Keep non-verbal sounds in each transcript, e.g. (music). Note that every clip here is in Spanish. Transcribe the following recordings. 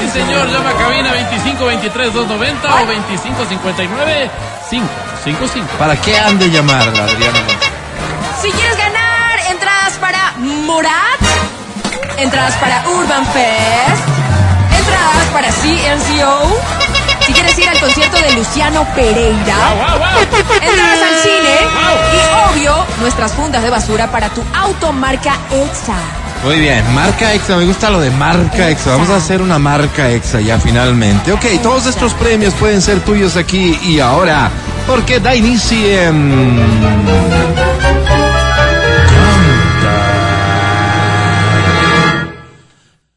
Sí, señor, llama a cabina 25 23 290 o 25 59 555. ¿Para qué han de llamar, Adriana? Si quieres ganar entradas para Morat, entradas para Urban Fest, entradas para CNCO, si quieres ir al concierto de Luciano Pereira, entradas al cine y obvio nuestras fundas de basura para tu automarca EXA. Muy bien, marca Exa, me gusta lo de marca Exa. Vamos a hacer una marca Exa ya finalmente. Ok, todos estos premios pueden ser tuyos aquí y ahora, porque da inicio en...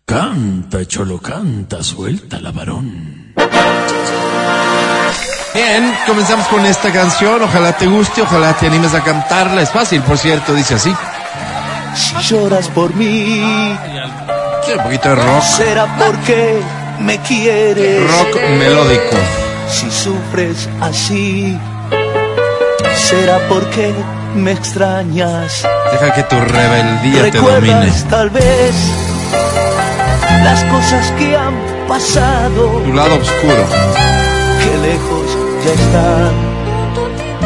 Canta, cholo, canta, suelta la varón. Bien, comenzamos con esta canción. Ojalá te guste, ojalá te animes a cantarla. Es fácil, por cierto, dice así. Si lloras por mí, Quiero un poquito de rock, será porque me quieres. rock melódico. Si sufres así, será porque me extrañas. Deja que tu rebeldía te domine. Tal vez las cosas que han pasado, Tu lado oscuro. Que lejos ya están,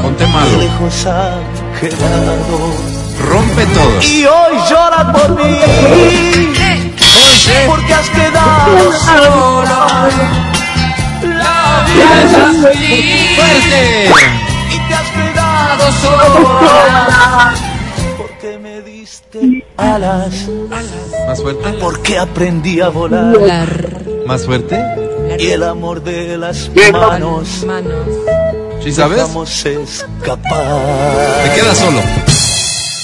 Ponte que malo. lejos han quedado. Rompe todo. Y hoy llora por mí, porque has quedado sola. La vida es así. ¡Fuerte! y te has quedado sola. Porque me diste alas, Más fuerte. porque aprendí a volar. Más fuerte. Y el amor de las manos Manos. ¿Sí sabes? vamos a escapar. Te quedas solo.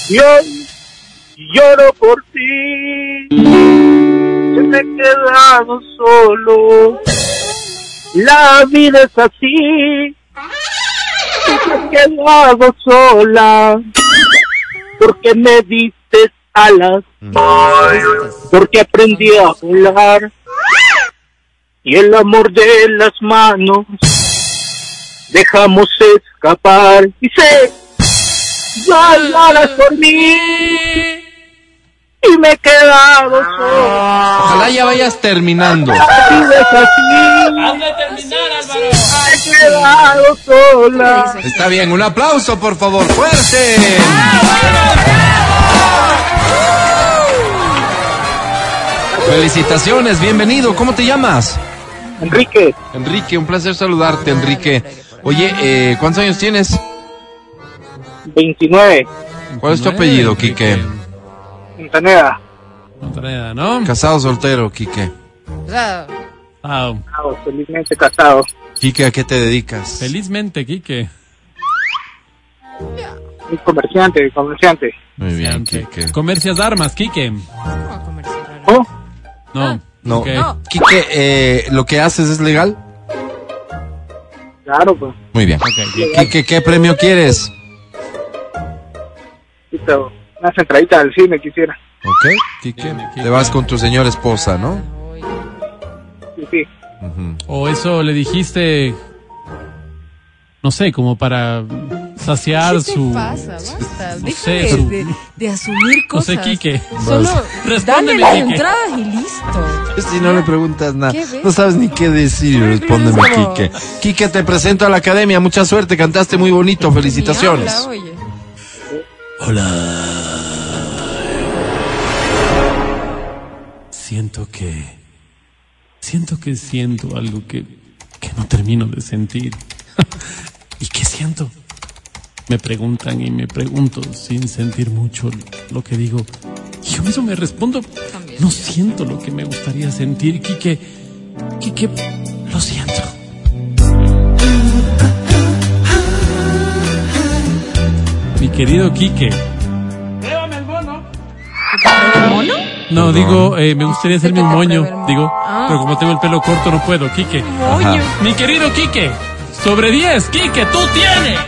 Y hoy lloro por ti, que me he quedado solo. La vida es así, que me he quedado sola, porque me diste alas, porque aprendí a volar, y el amor de las manos dejamos escapar. Y sé, ya lloras por mí y me he quedado solo. Ojalá ya vayas terminando. La vida es así, ¡Hazle terminar, Álvaro! me he quedado sola. Está bien, un aplauso por favor, fuerte. Felicitaciones, bienvenido. ¿Cómo te llamas? Enrique, Enrique, un placer saludarte, Enrique. Oye, eh, ¿cuántos años tienes? 29, ¿Cuál es tu apellido, Quique? Montaneda. Montaneda, ¿no? Casado o soltero, Quique. Ah, Casado, felizmente casado. Quique, ¿a qué te dedicas? felizmente, Quique. Un comerciante, comerciante. Muy bien, Quique. Comercias armas, Quique. ¿Oh? No. No, Ok. No. Quique, eh, ¿lo que haces es legal? Claro, pues. Muy bien. Ok, bien. Quique, ¿qué premio quieres? Una centradita del cine quisiera. Ok, Quique. Te vas con tu señora esposa, ¿no? Sí, sí. O eso le dijiste, no sé, como para saciar ¿Qué te su... pasa? Basta. no Deja sé, de, su- de- de asumir No cosas. sé, Quique. Solo Respóndeme, las Quique. entradas y listo. Si no le preguntas nada, no sabes ni qué decir, respóndeme, Como- Quique. Quique, te presento a la academia, mucha suerte, cantaste muy bonito, Ni felicitaciones. habla, oye. Siento que... Siento que siento algo que, que no termino de sentir. (laughs) ¿Y qué siento? Me preguntan y me pregunto sin sentir mucho lo que digo. Y yo mismo me respondo, no siento lo que me gustaría sentir, Quique. Quique, lo siento. Mi querido Quique. ¿Mono? No, digo, eh, me gustaría hacerme un moño. Digo, Ah. pero como tengo el pelo corto no puedo, Quique. Moño. Mi querido Quique, sobre 10, Quique, tú tienes.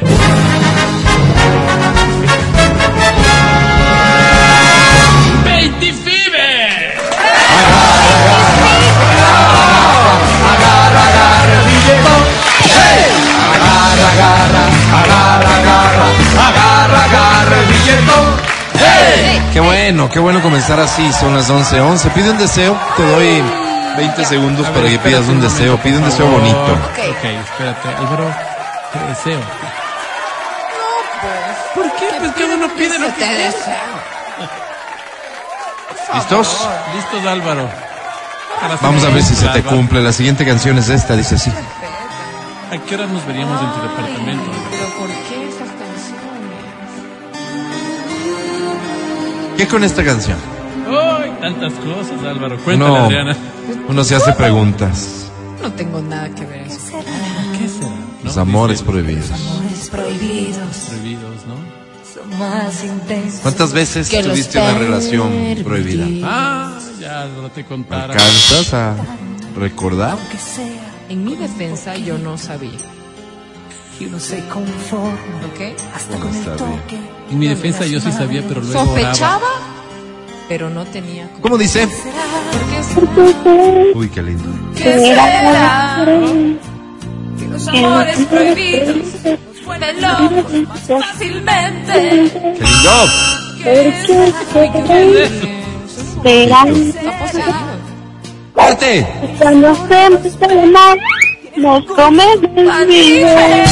Qué bueno, qué bueno comenzar así. Son las 11:11. 11. Pide un deseo. Te doy 20 segundos ver, para que pidas un deseo. Pide un deseo favor. bonito. Ok, espérate. Álvaro, te deseo. ¿Por qué? Pues cada uno pide lo que deseo. ¿Listos? Listos, Álvaro. Vamos a ver si se te Álvaro. cumple. La siguiente canción es esta. Dice así. ¿A qué hora nos veríamos en tu departamento? Pero ¿por qué ¿Qué con esta canción? ¡Ay! Tantas cosas, Álvaro. Cuéntale, Uno, Adriana. uno se hace preguntas. No tengo nada que ver eso. ¿Qué será? ¿No? Los amores Dice, prohibidos. prohibidos prohibidos, ¿no? son más intensos. ¿Cuántas veces Que los tuviste una relación prohibida? Ah, ya Álvaro te contara. ¿Alcanzas a recordar? Que sea En mi defensa yo no sabía, y uno se conforma ¿ok? hasta Bueno, con el toque. En mi defensa yo sí sabía, pero luego oraba. Sospechaba, pero no tenía. cómo. ¿Cómo dice? ¿Por qué será? Uy, qué lindo. ¿Qué será? Que los amores prohibidos nos vuelven locos más fácilmente. ¡Qué lindo! ¿Qué será? Se empieza a amar, nos come Tan del vida.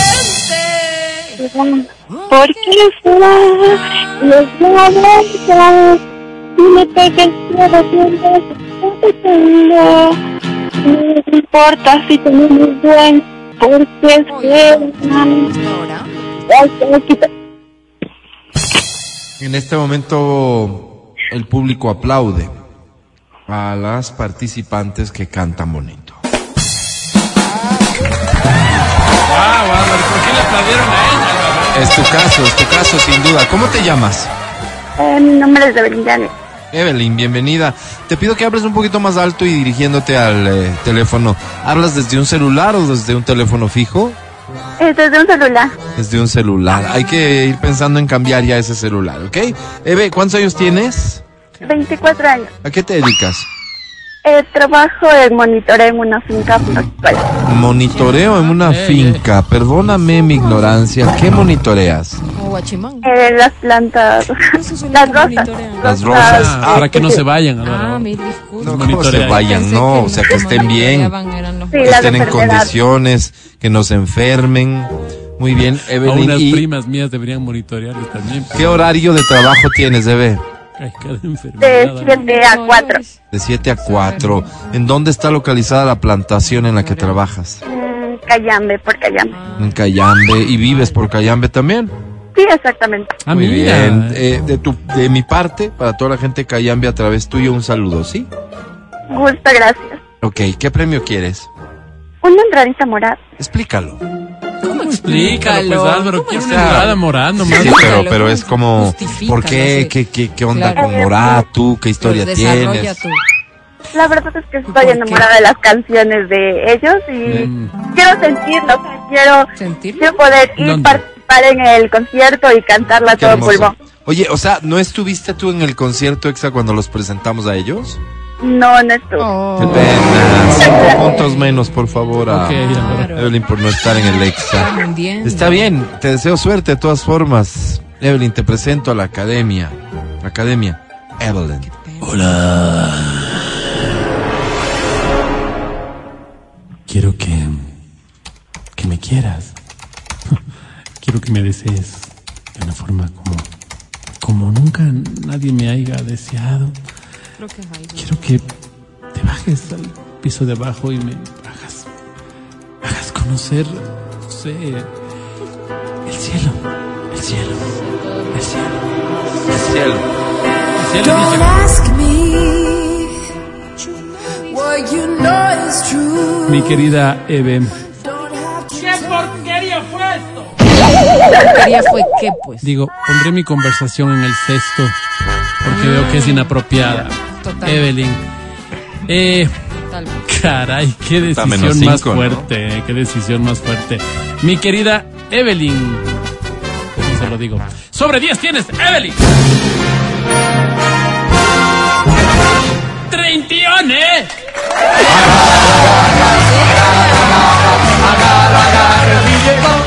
diferente. Porque será los labios y me tiempo te tengo. No importa si tenemos buen, porque será. En este momento el público aplaude a las participantes que cantan bonito. ¡Wow, Álvaro! ¿Por qué le aplaudieron a ella, Álvaro? Es tu caso, es tu caso sin duda. ¿Cómo te llamas? Eh, mi nombre es Evelyn Evelyn, bienvenida. Te pido que hables un poquito más alto y dirigiéndote al eh, teléfono. ¿Hablas desde un celular o desde un teléfono fijo? Es desde un celular. Desde un celular. Hay que ir pensando en cambiar ya ese celular, ¿ok? Eve, ¿cuántos años tienes? 24 años. ¿A qué te dedicas? Eh, trabajo en monitoreo en una finca forestal. Monitoreo en una Ey, finca. Perdóname mi ignorancia. ¿Qué monitoreas? Eh, las plantas, (laughs) las rosas. Las rosas. Ah, para que no se vayan, Ah, disculpas. No. ¿cómo se vayan? No, o sea, que estén bien. Sí, Que estén en condiciones, que no se enfermen. Muy bien, A Evelyn. unas ¿Y primas mías deberían monitorearles también. qué horario de trabajo tienes, Eve? Cada De enfermedad. Álvaro. 7 a 4. De 7 a 4. ¿En dónde está localizada la plantación en la que trabajas? Mm, Cayambe, por Cayambe. En Cayambe. ¿Y vives por Cayambe también? Sí, exactamente. Ah, Muy mira. bien. Eh, de, tu, de mi parte, para toda la gente de Cayambe, a través tuyo, un saludo, ¿sí? Gusto, gracias. Ok, ¿qué premio quieres? Una entradita morada. Explícalo. ¿Cómo Explícalo, pues Álvaro. ¿Cómo Quiero una entrada morada nomás. Sí, pero, pero es como, Justifícalo, ¿por qué? sí. ¿Qué, qué, qué onda Claro. con Morat? ¿Tú qué historia desarrolla tienes? tú. La verdad es que estoy qué? enamorada de las canciones de ellos y Mm. quiero sentirlo. quiero, ¿Sentirlo? quiero poder ir ¿Dónde? participar en el concierto y cantarla todo hermoso. pulmón. Oye, o sea, ¿no estuviste tú en el concierto EXA cuando los presentamos a ellos? No, no estuvo. Oh. Qué pena. Puntos menos, por favor, a. Evelyn por no estar en el EXA. Está bien, te deseo suerte de todas formas. Evelyn, te presento a la academia. Academia. Evelyn. Hola. Quiero que. que me quieras. (laughs) Quiero que me desees de una forma como. como nunca nadie me haya deseado. Quiero que te bajes al piso de abajo y me hagas. hagas conocer. no sé. el cielo. El cielo. El cielo. El cielo. El cielo Don't ask me what you know is true. Mi querida Eve. Don't have to Quería fue que, pues. Digo, pondré mi conversación en el cesto porque veo que es inapropiada. Total. Evelyn. Eh, Tal vez. caray, qué decisión más fuerte, eh, qué decisión más fuerte. Mi querida Evelyn. ¿Cómo se lo digo? Sobre 10 tienes, Evelyn. ¡Treintione! Agarra, agarra el billeto.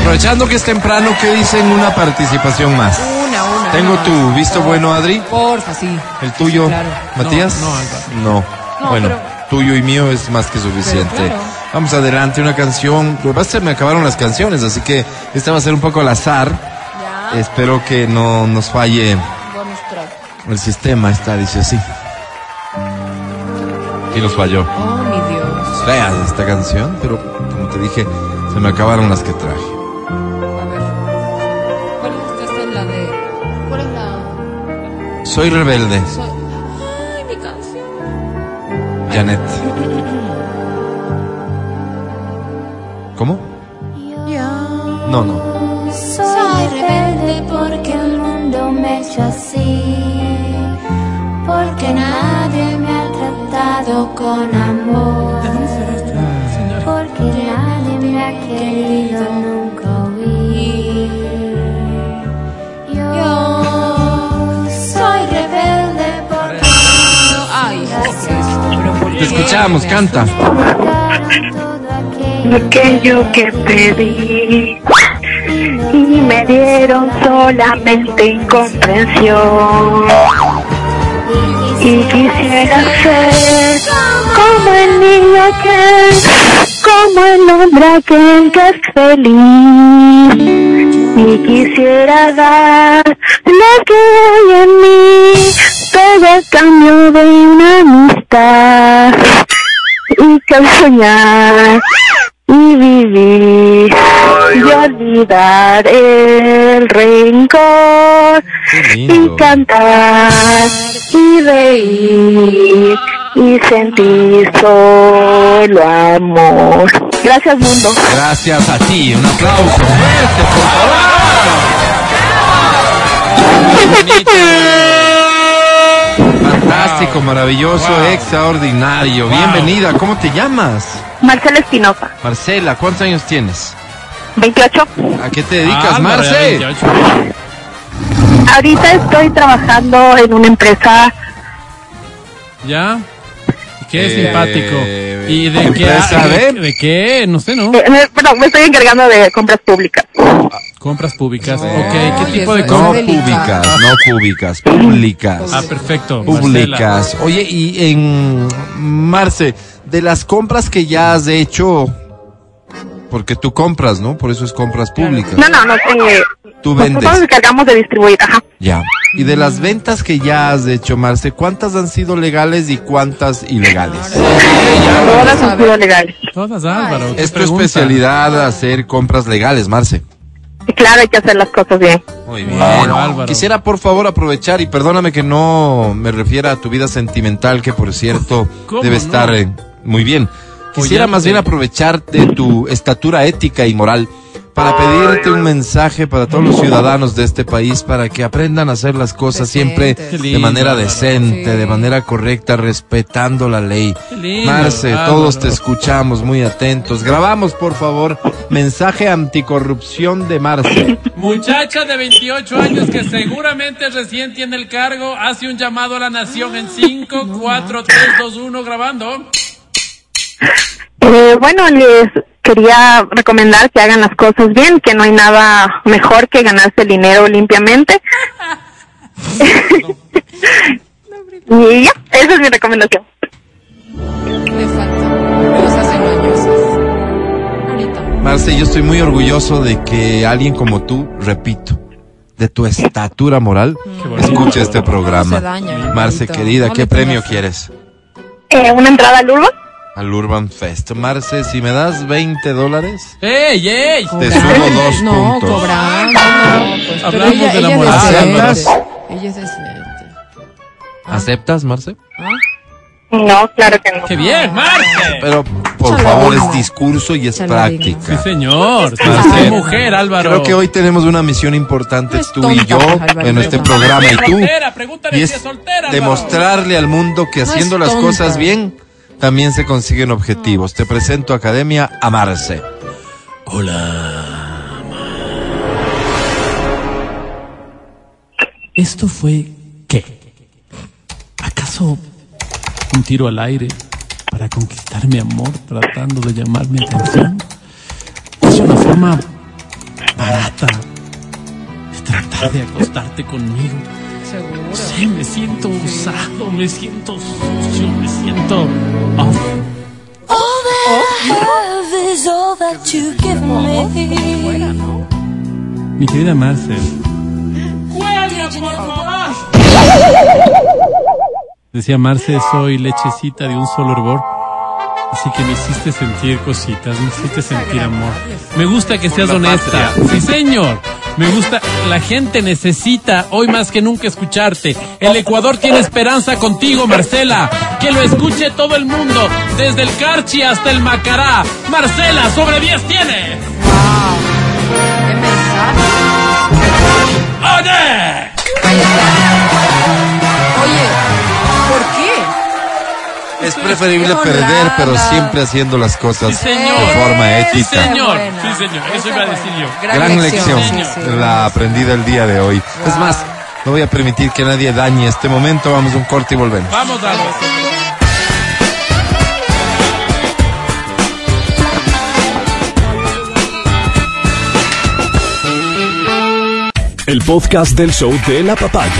Aprovechando que es temprano, ¿qué dicen una participación más? Una, una. Tengo tu visto bueno, Adri. Porfa, sí. El tuyo, Claro. Matías. No, no. No. No, bueno, pero- tuyo y mío es más que suficiente. Claro. Vamos adelante, una canción. Lo que me acabaron las canciones, así que esta va a ser un poco al azar. Ya. Espero que no nos falle el sistema. Esta dice así. Y nos falló. Oh, mi Dios. Fea esta canción, pero como te dije, se me acabaron las que traje. A ver. ¿Cuál es esta? es la de. ¿Cuál es la.? Soy rebelde, Soy... Ay, mi canción. Janet. ¿Cómo? No, no. Soy rebelde porque el mundo me hecho así, porque nadie me ha tratado con amor, Te escuchamos, canta. aquello que pedí y me dieron solamente incomprensión. Y quisiera ser como el niño aquel, como el hombre que es feliz. Y quisiera dar lo que hay en mí, a cambio de una amistad. Y que soñar y vivir y olvidar el rencor y cantar y reír y sentir solo amor. Gracias mundo. Gracias a ti. Un aplauso fuerte, por favor. Bonito. (laughs) Fantástico, maravilloso, extraordinario. Bienvenida. ¿Cómo te llamas? Marcela Espinosa, Marcela, ¿cuántos años tienes? 28. ¿A qué te dedicas, ya Marce? 28. Ahorita estoy trabajando en una empresa ¿Ya? Qué Eh, simpático. ¿Y de qué? de, de qué? No sé, ¿no? Eh, me- perdón, me estoy encargando de compras públicas. Compras públicas. No, ok, ¿qué tipo de No compras? delicado. públicas, no públicas, públicas. Ah, perfecto. Marcela. Públicas. Oye, y en Marce, de las compras que ya has hecho, porque tú compras, ¿no? Por eso es compras públicas. No, no, no. Eh, Tú nosotros vendes. nos encargamos de distribuir. Ajá. Ya. Y de las ventas que ya has hecho, Marce, ¿cuántas han sido legales y cuántas ilegales? Todas han sido legales. Todas, Álvaro. ¿qué Es tu pregunta? especialidad hacer compras legales, Marce. Claro, hay que hacer las cosas bien. Muy Wow, bien. Álvaro. Quisiera por favor aprovechar y perdóname que no me refiera a tu vida sentimental, que por cierto (laughs) ¿Cómo debe no? estar eh, muy bien. Quisiera Oyente. más bien aprovechar de tu estatura ética y moral para pedirte un mensaje para todos los ciudadanos de este país para que aprendan a hacer las cosas siempre de manera decente, Sí. de manera correcta, respetando la ley. Marce, Álvaro. todos te escuchamos muy atentos. Grabamos, por favor, mensaje anticorrupción de Marce. Muchacha de 28 años que seguramente recién tiene el cargo, hace un llamado a la nación en 5, 4, 3, 2, 1, grabando. Eh, bueno, les quería recomendar que hagan las cosas bien, que no hay nada mejor que ganarse el dinero limpiamente. (laughs) (laughs) y ya, esa es mi recomendación. Le falta. Cosas engañosas. Ahorita. Marce, yo estoy muy orgulloso de que alguien como tú, repito, de tu estatura moral, escuche este programa. Marce, bonito. querida, ¿qué premio quieres? Eh, una entrada al Urban. Al Urban Fest. Marce, si me das 20 dólares, ¡Ey, ey! te sumo dos no, puntos. cobrando. no, pues, pero Hablamos ella, del ella decente. Ella es decente. ¿Aceptas, Marce? ¿Ah? No, claro que no. ¡Qué bien, Marce! Pero, por favor, es discurso y es digo. Sí, práctica. señor. Marce, ¡Qué mujer, Álvaro! Creo que hoy tenemos una misión importante, No es tú y tonta, yo, Álvaro. en este No. programa y tú. Soltera, pregúntale Y si es es soltera, Álvaro. demostrarle al mundo que No haciendo es las tonta. cosas bien, también se consiguen objetivos. Te presento Academia Amarse. Hola. ¿Esto fue qué? ¿Acaso un tiro al aire para conquistar mi amor tratando de llamar mi atención? Es una forma barata de tratar de acostarte conmigo. Seguro. Sí, me siento usado, me siento sucio, me off. All that I have is all that you give me. Mi querida Marcel, decía Marce, soy lechecita de un solo hervor. Así que me hiciste sentir cositas, me hiciste sentir amor. Me gusta que seas honesta. Sí, señor. Me gusta, la gente necesita hoy más que nunca escucharte. El Ecuador tiene esperanza contigo, Marcela. Que lo escuche todo el mundo, desde el Carchi hasta el Macará. Marcela, sobre 10 tiene. ¡Qué mensaje! ¡Oye! Oye, preferible Qué perder, honrada. pero siempre haciendo las cosas Sí, señor. de forma Sí, ética. señor. buena. Sí, señor. Eso iba a decir yo. Gran lección, sí, sí. la aprendida el día de hoy. Es más, no voy a permitir que nadie dañe este momento. Vamos a un corte y volvemos. Vamos a ver. El podcast del show de la papaya.